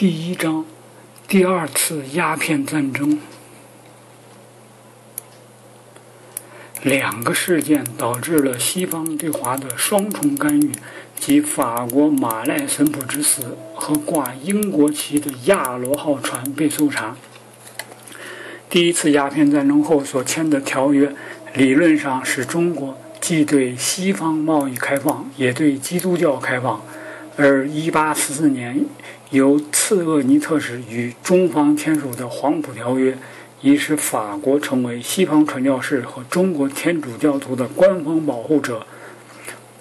第一章：第二次鸦片战争。两个事件导致了西方对华的双重干预，即法国马赖森普之死和挂英国旗的亚罗号船被搜查。第一次鸦片战争后所签的条约，理论上使中国既对西方贸易开放，也对基督教开放。而1844年由次厄尼特使与中方签署的《黄埔条约》。已使法国成为西方传教士和中国天主教徒的官方保护者，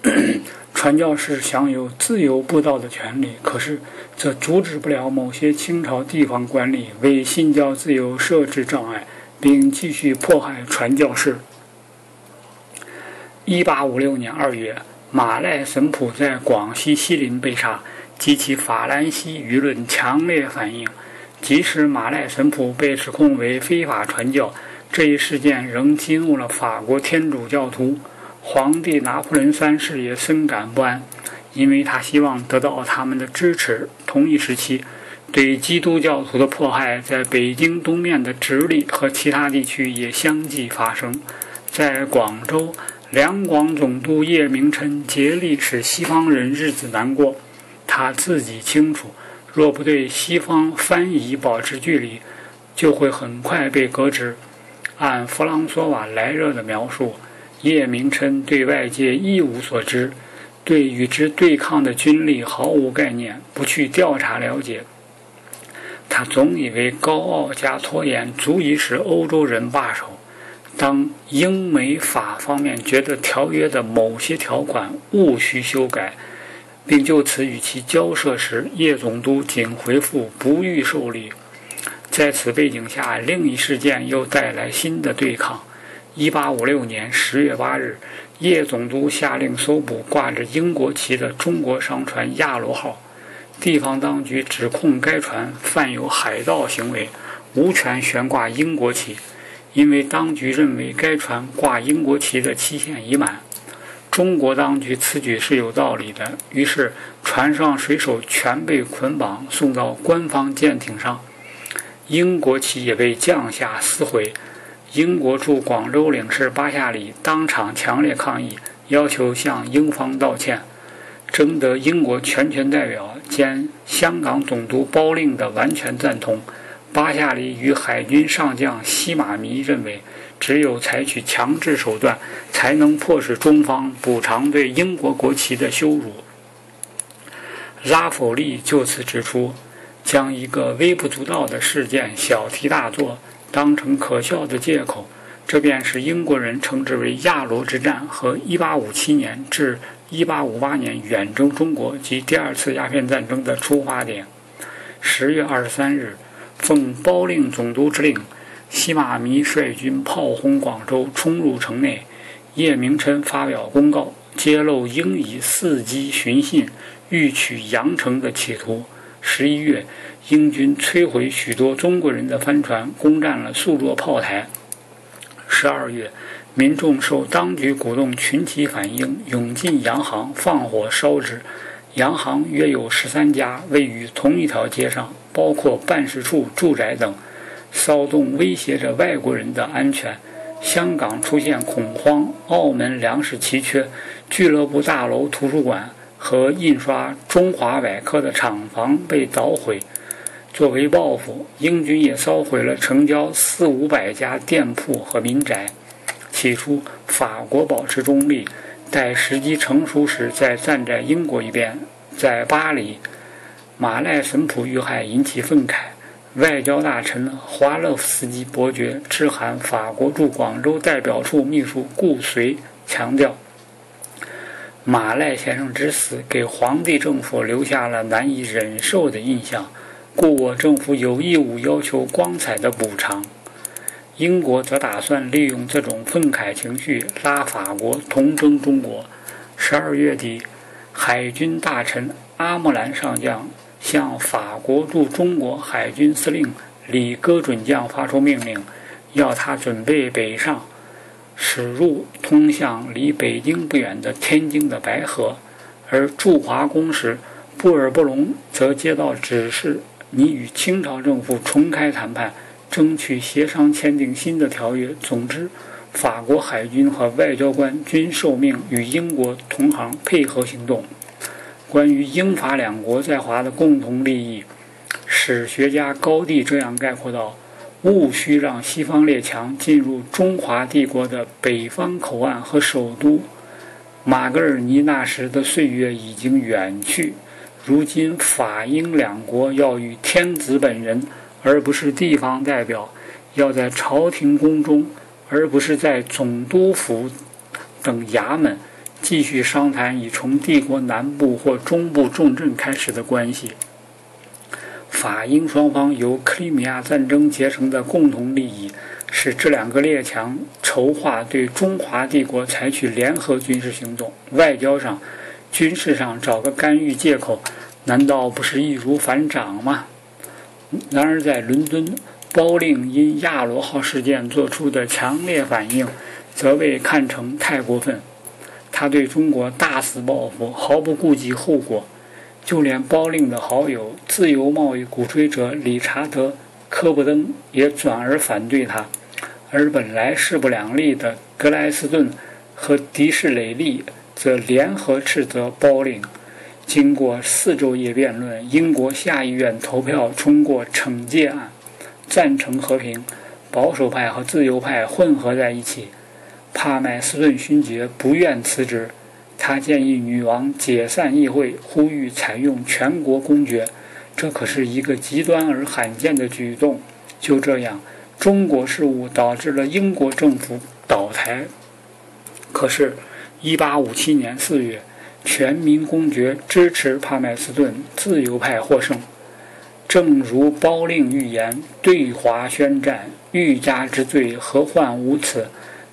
传教士享有自由布道的权利。可是，这阻止不了某些清朝地方官吏为信教自由设置障碍，并继续迫害传教士。1856年2月，马赖神普在广西西林被杀，激起法兰西舆论强烈反应。即使马赖神普被指控为非法传教，这一事件仍激怒了法国天主教徒。皇帝拿破仑三世也深感不安，因为他希望得到他们的支持。同一时期，对基督教徒的迫害在北京东面的直隶和其他地区也相继发生。在广州，两广总督叶明琛竭力使西方人日子难过，他自己清楚。若不对西方翻译保持距离，就会很快被革职。按弗朗索瓦莱热的描述，叶明琛对外界一无所知，对与之对抗的军力毫无概念，不去调查了解。他总以为高傲加拖延足以使欧洲人罢手。当英美法方面觉得条约的某些条款务需修改，并就此与其交涉时，叶总督仅回复不予受理。在此背景下，另一事件又带来新的对抗。1856年10月8日，叶总督下令搜捕挂着英国旗的中国商船“亚罗号”，地方当局指控该船犯有海盗行为，无权悬挂英国旗，因为当局认为该船挂英国旗的期限已满。中国当局此举是有道理的，于是船上水手全被捆绑送到官方舰艇上，英国旗也被降下撕毁。英国驻广州领事巴夏里当场强烈抗议，要求向英方道歉，征得英国全权代表兼香港总督包令的完全赞同。巴夏里与海军上将西马尼认为。只有采取强制手段，才能迫使中方补偿对英国国旗的羞辱。拉弗利就此指出，将一个微不足道的事件小题大做，当成可笑的借口，这便是英国人称之为亚罗之战和1857年至1858年远征中国及第二次鸦片战争的出发点。十月二十三日，奉包令总督之令。西马弥率军炮轰广州，冲入城内。叶明琛发表公告，揭露应以伺机寻衅，欲取阳城的企图。十一月，英军摧毁许多中国人的帆船，攻占了数座炮台。十二月，民众受当局鼓动，群起反应，涌进洋行，放火烧之。洋行约有十三家，位于同一条街上，包括办事处、住宅等。骚动威胁着外国人的安全，香港出现恐慌，澳门粮食奇缺，俱乐部大楼、图书馆和印刷《中华百科》的厂房被捣毁。作为报复，英军也烧毁了城郊四五百家店铺和民宅。起初，法国保持中立，待时机成熟时再站在英国一边。在巴黎，马赖森普遇害引起愤慨。外交大臣华勒夫斯基伯爵致函法国驻广州代表处秘书顾随，强调马赖先生之死给皇帝政府留下了难以忍受的印象，故我政府有义务要求光彩的补偿。英国则打算利用这种愤慨情绪拉法国同征中国。十二月底，海军大臣阿木兰上将。向法国驻中国海军司令李戈准将发出命令，要他准备北上，驶入通向离北京不远的天津的白河。而驻华公使布尔布隆则接到指示，拟与清朝政府重开谈判，争取协商签订新的条约。总之，法国海军和外交官均受命与英国同行配合行动。关于英法两国在华的共同利益，史学家高第这样概括道：“务须让西方列强进入中华帝国的北方口岸和首都。”马格尔尼那时的岁月已经远去，如今法英两国要与天子本人，而不是地方代表，要在朝廷宫中，而不是在总督府等衙门。继续商谈已从帝国南部或中部重镇开始的关系。法英双方由克里米亚战争结成的共同利益，使这两个列强筹划对中华帝国采取联合军事行动。外交上、军事上找个干预借口，难道不是易如反掌吗？然而，在伦敦，包令因亚罗号事件做出的强烈反应，则被看成太过分。他对中国大肆报复，毫不顾及后果，就连包令的好友、自由贸易鼓吹者理查德·科布登也转而反对他，而本来势不两立的格莱斯顿和迪士雷利则联合斥责包令。经过四昼夜辩论，英国下议院投票通过惩戒案，赞成和平，保守派和自由派混合在一起。帕麦斯顿勋爵不愿辞职，他建议女王解散议会，呼吁采用全国公决。这可是一个极端而罕见的举动。就这样，中国事务导致了英国政府倒台。可是，1857年4月，全民公决支持帕麦斯顿，自由派获胜。正如包令预言：“对华宣战，欲加之罪，何患无辞？”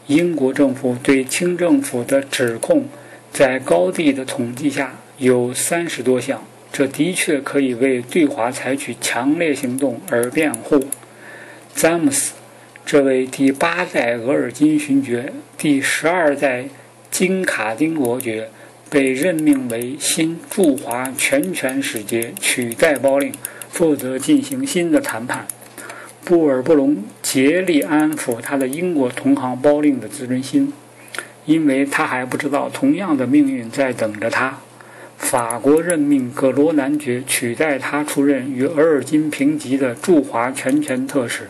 英国政府对清政府的指控，在高地的统计下有三十多项，这的确可以为对华采取强烈行动而辩护。詹姆斯，这位第八代额尔金勋爵、第十二代金卡丁伯爵，被任命为新驻华全权使节，取代包令，负责进行新的谈判。布尔布隆竭力安抚他的英国同行包令的自尊心，因为他还不知道同样的命运在等着他。法国任命葛罗男爵取代他出任与额尔金平级的驻华全权特使。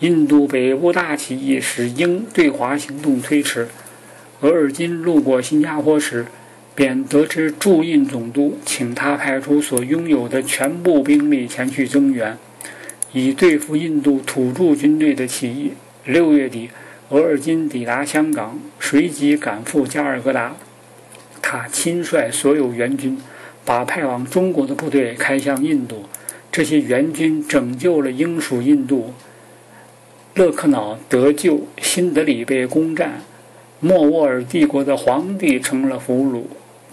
印度北部大起义使英对华行动推迟。额尔金路过新加坡时，便得知驻印总督请他派出所拥有的全部兵力前去增援。以对付印度土著军队的起义。六月底，额尔金抵达香港，随即赶赴加尔各答。他亲率所有援军，把派往中国的部队开向印度。这些援军拯救了英属印度。勒克瑙得救，新德里被攻占，莫卧儿帝国的皇帝成了俘虏。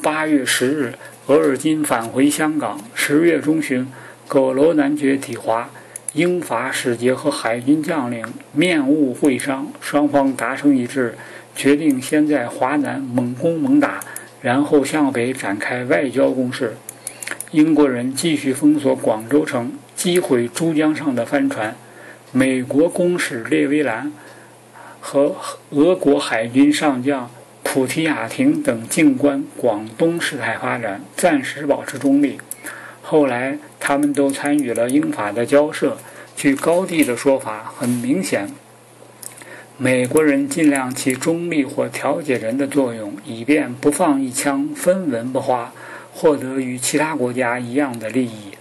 八月十日，额尔金返回香港。十月中旬，葛罗男爵抵华。英法使节和海军将领面晤会商，双方达成一致，决定先在华南猛攻猛打，然后向北展开外交攻势。英国人继续封锁广州城，击毁珠江上的帆船。美国公使列维兰和俄国海军上将普提亚廷等静观广东事态发展，暂时保持中立。后来，他们都参与了英法的交涉。据高地的说法，很明显，美国人尽量起中立或调解人的作用，以便不放一枪，分文不花，获得与其他国家一样的利益。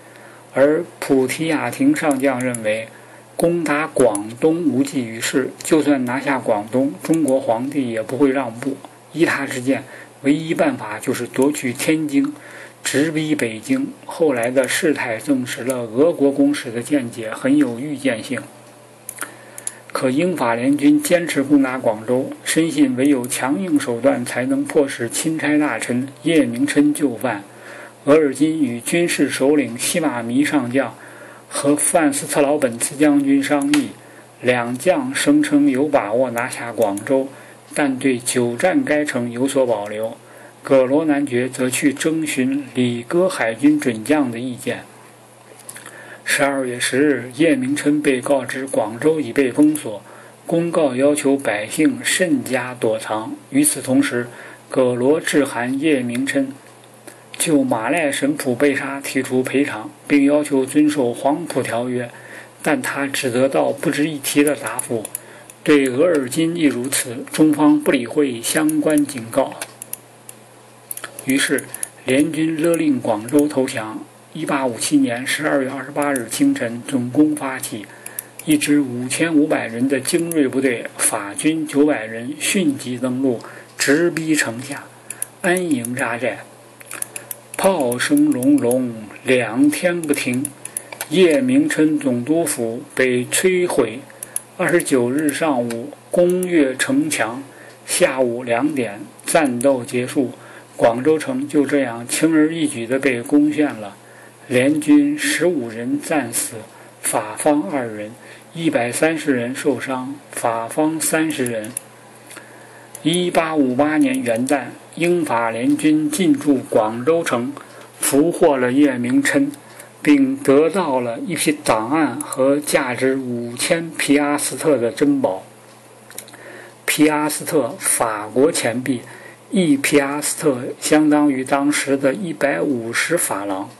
而普提亚廷上将认为，攻打广东无济于事，就算拿下广东，中国皇帝也不会让步。依他之见，唯一办法就是夺取天津。直逼北京，后来的事态证实了俄国公使的见解很有预见性。可英法联军坚持攻打广州，深信唯有强硬手段才能迫使钦差大臣叶明琛就范。额尔金与军事首领西马弥上将和范斯特劳本茨将军商议，两将声称有把握拿下广州，但对久战该城有所保留。葛罗男爵则去征询里戈海军准将的意见。十二月十日，叶明琛被告知广州已被封锁，公告要求百姓慎加躲藏。与此同时，葛罗致函叶明琛，就马赖神甫被杀提出赔偿，并要求遵守黄埔条约，但他只得到不值一提的答复。对额尔金亦如此，中方不理会相关警告。于是，联军勒令广州投降。1857年12月28日清晨，总攻发起，一支5500人的精锐部队，法军900人迅即登陆，直逼城下，安营扎寨。炮声隆隆，两天不停。叶明琛总督府被摧毁。29日上午，攻越城墙，下午两点，战斗结束，广州城就这样轻而易举地被攻陷了。联军十五人战死，法方二人，一百三十人受伤，法方三十人。一八五八年元旦，英法联军进驻广州城，俘获了叶明琛，并得到了一批档案和价值五千皮阿斯特的珍宝。皮阿斯特，法国钱币，一皮阿斯特相当于当时的一百五十法郎。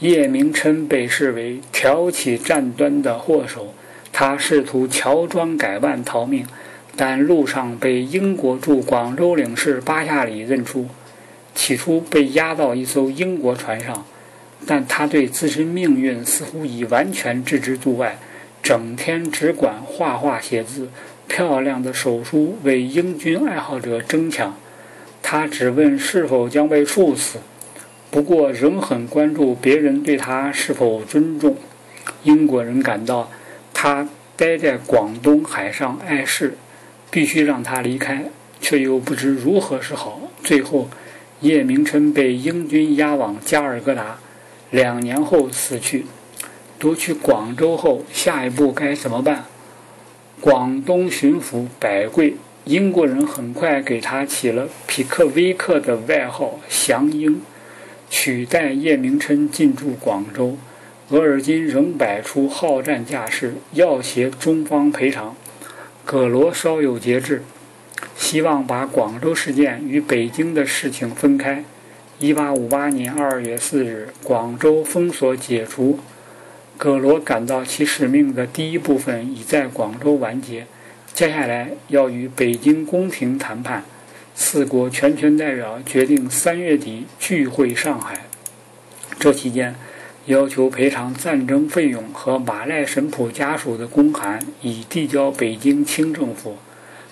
叶明琛被视为挑起战端的祸首，他试图乔装改扮逃命，但路上被英国驻广州领事巴夏里认出。起初被押到一艘英国船上，但他对自身命运似乎已完全置之度外，整天只管画画写字，漂亮的手书为英军爱好者争抢。他只问是否将被处死。不过，仍很关注别人对他是否尊重。英国人感到他待在广东海上碍事，必须让他离开，却又不知如何是好。最后，叶明琛被英军押往加尔各答，两年后死去。夺取广州后，下一步该怎么办？广东巡抚百贵，英国人很快给他起了匹克威克的外号“降英”。取代叶明琛进驻广州，额尔金仍摆出好战架势，要挟中方赔偿。葛罗稍有节制，希望把广州事件与北京的事情分开。1858年2月4日，广州封锁解除，葛罗感到其使命的第一部分已在广州完结，接下来要与北京宫廷谈判。四国全权代表决定三月底聚会上海。这期间，要求赔偿战争费用和马赖神甫家属的公函已递交北京清政府，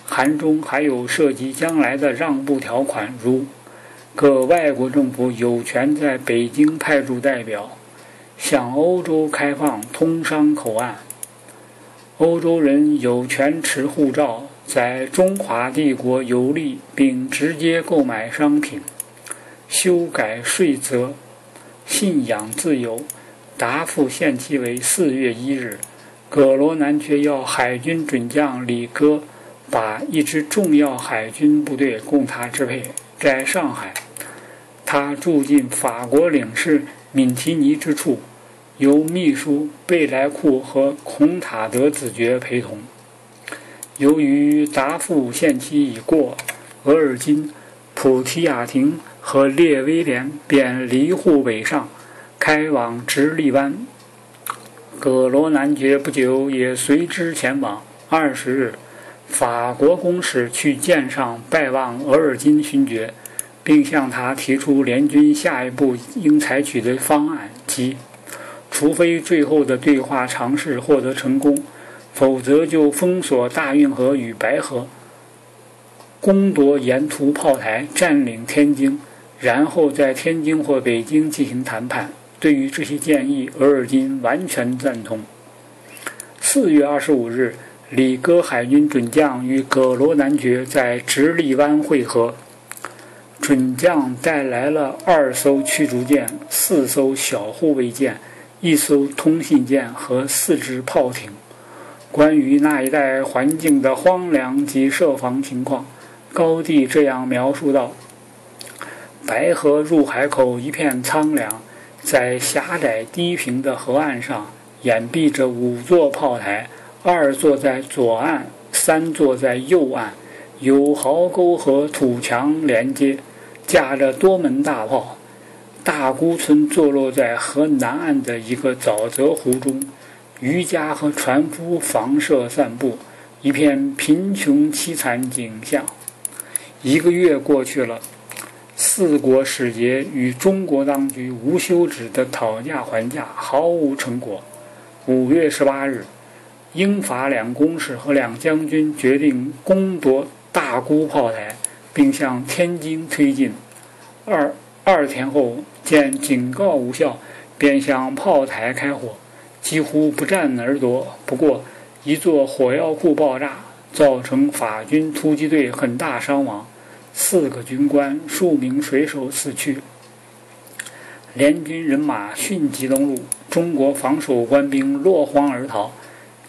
函中还有涉及将来的让步条款，如各外国政府有权在北京派驻代表，向欧洲开放通商口岸，欧洲人有权持护照。在中华帝国游历并直接购买商品，修改税则，信仰自由。答复限期为四月一日。葛罗男爵要海军准将李戈把一支重要海军部队供他支配，在上海，他住进法国领事敏提尼之处，由秘书贝莱库和孔塔德子爵陪同。由于答复限期已过，额尔金、普提亚廷和列威廉便离沪北上，开往直隶湾。葛罗男爵不久也随之前往。二十日，法国公使去舰上拜望额尔金勋爵，并向他提出联军下一步应采取的方案，即除非最后的对话尝试获得成功。否则就封锁大运河与白河，攻夺沿途炮台，占领天津，然后在天津或北京进行谈判。对于这些建议，额尔金完全赞同。四月二十五日，里戈海军准将与葛罗男爵在直隶湾会合，准将带来了二艘驱逐舰、四艘小护卫舰、一艘通信舰和四支炮艇。关于那一带环境的荒凉及设防情况，高地这样描述道：“白河入海口一片苍凉，在狭窄低平的河岸上掩蔽着五座炮台，二座在左岸，三座在右岸，有壕沟和土墙连接，架着多门大炮。大沽村坐落在河南岸的一个沼泽湖中，渔家和船夫房舍散步，一片贫穷凄惨景象。一个月过去了。四国使节与中国当局无休止的讨价还价，毫无成果。五月十八日，英法两公使和两将军决定攻夺大沽炮台，并向天津推进。二二天后，见警告无效，便向炮台开火，几乎不战而夺。不过，一座火药库爆炸，造成法军突击队很大伤亡。四个军官、数名水手死去，联军人马迅疾登陆，中国防守官兵落荒而逃，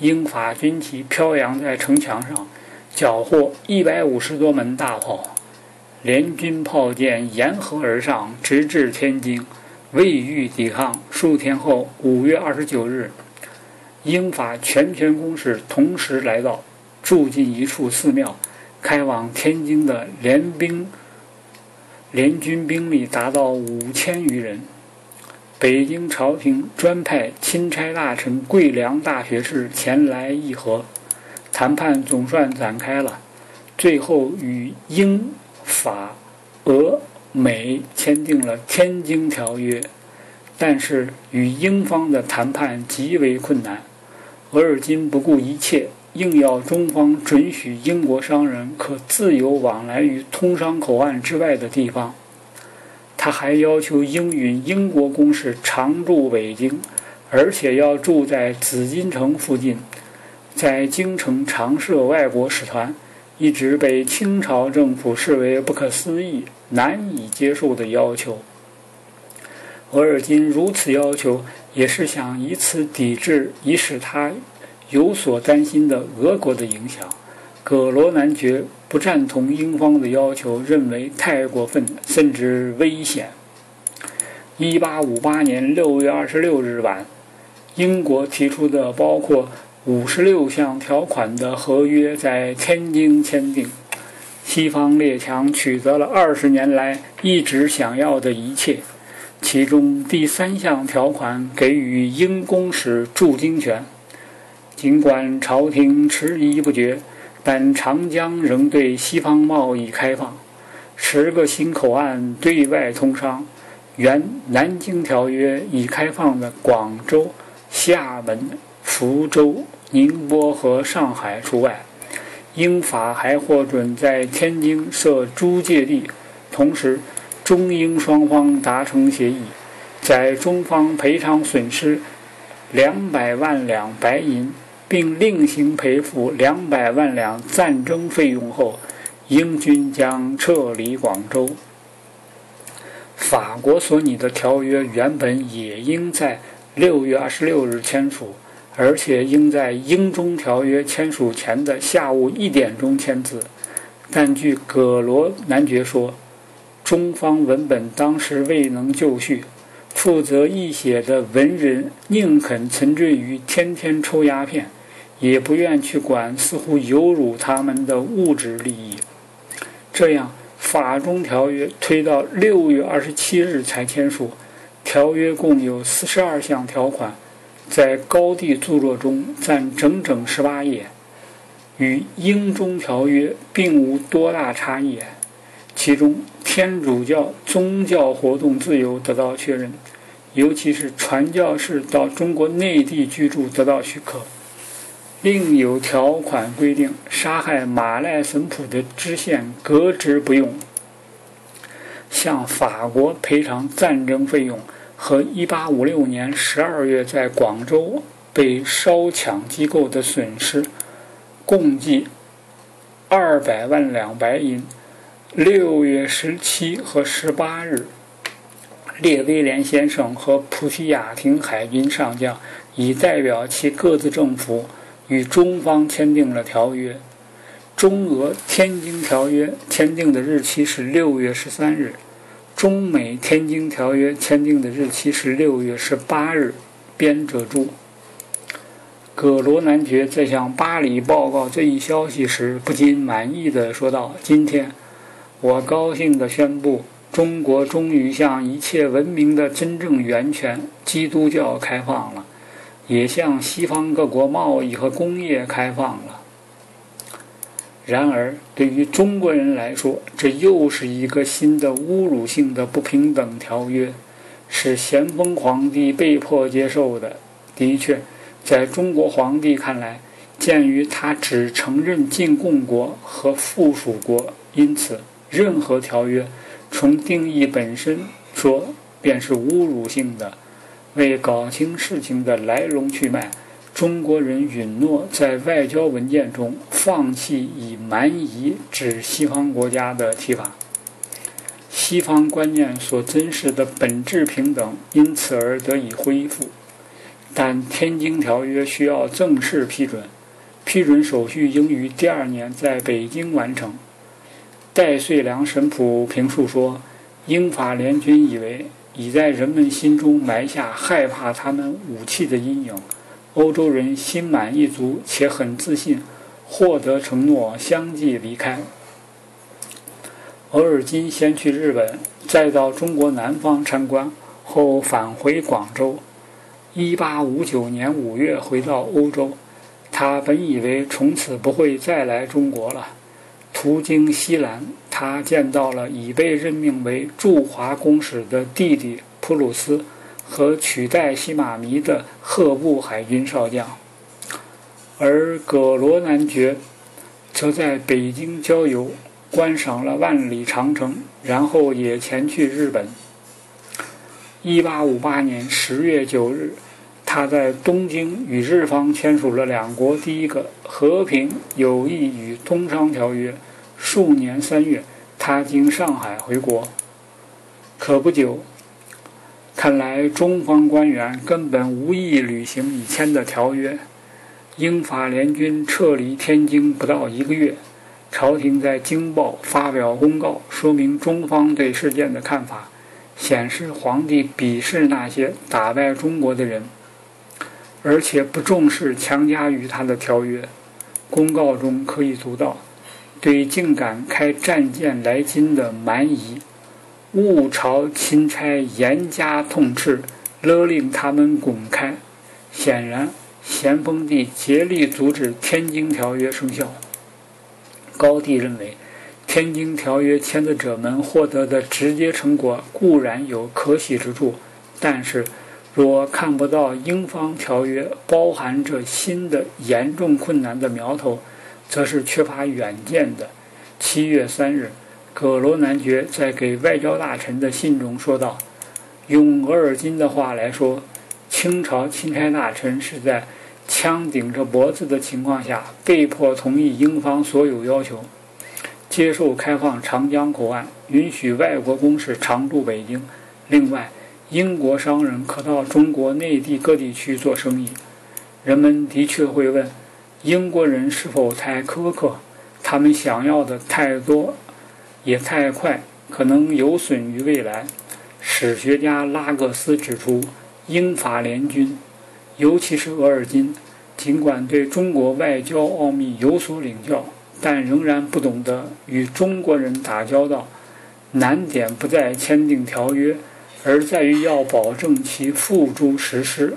英法军旗飘扬在城墙上，缴获一百五十多门大炮，联军炮舰沿河而上，直至天津，未遇抵抗。数天后，五月二十九日，英法全权攻势同时来到，住进一处寺庙。开往天津的联兵联军兵力达到五千余人。北京朝廷专派钦差大臣桂良大学士前来议和，谈判总算展开了，最后与英、法、俄、美签订了《天津条约》，但是与英方的谈判极为困难。额尔金不顾一切。硬要中方准许英国商人可自由往来于通商口岸之外的地方，他还要求应允英国公使常驻北京，而且要住在紫禁城附近，在京城常设外国使团，一直被清朝政府视为不可思议、难以接受的要求。额尔金如此要求，也是想以此抵制，以使他。有所担心的俄国的影响，葛罗男爵不赞同英方的要求，认为太过分，甚至危险。一八五八年六月二十六日晚，英国提出的包括五十六项条款的合约在天津签订，西方列强取得了二十年来一直想要的一切，其中第三项条款给予英公使驻京权。尽管朝廷迟疑不决，但长江仍对西方贸易开放，十个新口岸对外通商。原《南京条约》已开放的广州、厦门、福州、宁波和上海除外。英法还获准在天津设租界地，同时中英双方达成协议，在中方赔偿损失两百万两白银。并另行赔付两百万两战争费用后，英军将撤离广州。法国所拟的条约原本也应在六月二十六日签署，而且应在英中条约签署前的下午一点钟签字。但据葛罗男爵说，中方文本当时未能就绪，负责译写的文人宁肯沉醉于天天抽鸦片。也不愿去管似乎有辱他们的物质利益，这样法中条约推到六月二十七日才签署。条约共有四十二项条款，在高地著作中占整整十八页，与英中条约并无多大差异。其中，天主教宗教活动自由得到确认，尤其是传教士到中国内地居住得到许可。另有条款规定，杀害马赖神普的知县革职不用，向法国赔偿战争费用和1856年12月在广州被烧抢机构的损失，共计200万两白银。6月17和18日，列威廉先生和普西亚廷海军上将已代表其各自政府。与中方签订了条约，中俄《天津条约》签订的日期是六月十三日，中美天津条约签订的日期是六月十八日。编者注：葛罗男爵在向巴黎报告这一消息时，不禁满意的说道：“今天，我高兴地宣布，中国终于向一切文明的真正源泉——基督教开放了，也向西方各国贸易和工业开放了。然而，对于中国人来说，这又是一个新的侮辱性的不平等条约。”是咸丰皇帝被迫接受的。的确，在中国皇帝看来，鉴于他只承认进贡国和附属国，因此任何条约从定义本身说便是侮辱性的。为搞清事情的来龙去脉，中国人允诺在外交文件中放弃以蛮夷指西方国家的提法。西方观念所珍视的本质平等，因此而得以恢复。但《天津条约》需要正式批准，批准手续应于第二年在北京完成。戴遂良神甫评述说：“英法联军以为已在人们心中埋下害怕他们武器的阴影，欧洲人心满意足且很自信，获得承诺，相继离开。”额尔金先去日本，再到中国南方参观，后返回广州。1859年5月回到欧洲，他本以为从此不会再来中国了。途经西兰，他见到了已被任命为驻华公使的弟弟普鲁斯和取代西马尼的赫布海军少将，而葛罗男爵则在北京郊游。观赏了万里长城，然后也前去日本。一八五八年十月九日，他在东京与日方签署了两国第一个和平、友谊与通商条约。数年三月，他经上海回国。可不久，看来中方官员根本无意履行已签的条约。英法联军撤离天津不到一个月。朝廷在《京报》发表公告，说明中方对事件的看法，显示皇帝鄙视那些打败中国的人，而且不重视强加于他的条约。公告中可以读到：“对竟敢开战舰来津的蛮夷，误朝钦差严加痛斥，勒令他们滚开。”显然，咸丰帝竭力阻止《天津条约》生效。高帝认为，《天津条约》签字者们获得的直接成果固然有可喜之处，但是，若看不到英方条约包含着新的严重困难的苗头，则是缺乏远见的。七月三日，葛罗男爵在给外交大臣的信中说道：“用额尔金的话来说，清朝钦差大臣是在。”枪顶着脖子的情况下，被迫同意英方所有要求，接受开放长江口岸，允许外国公使常驻北京。另外，英国商人可到中国内地各地区做生意。人们的确会问：英国人是否太苛刻？他们想要的太多，也太快，可能有损于未来。史学家拉各斯指出，英法联军。尤其是额尔金，尽管对中国外交奥秘有所领教，但仍然不懂得与中国人打交道。难点不在签订条约，而在于要保证其付诸实施。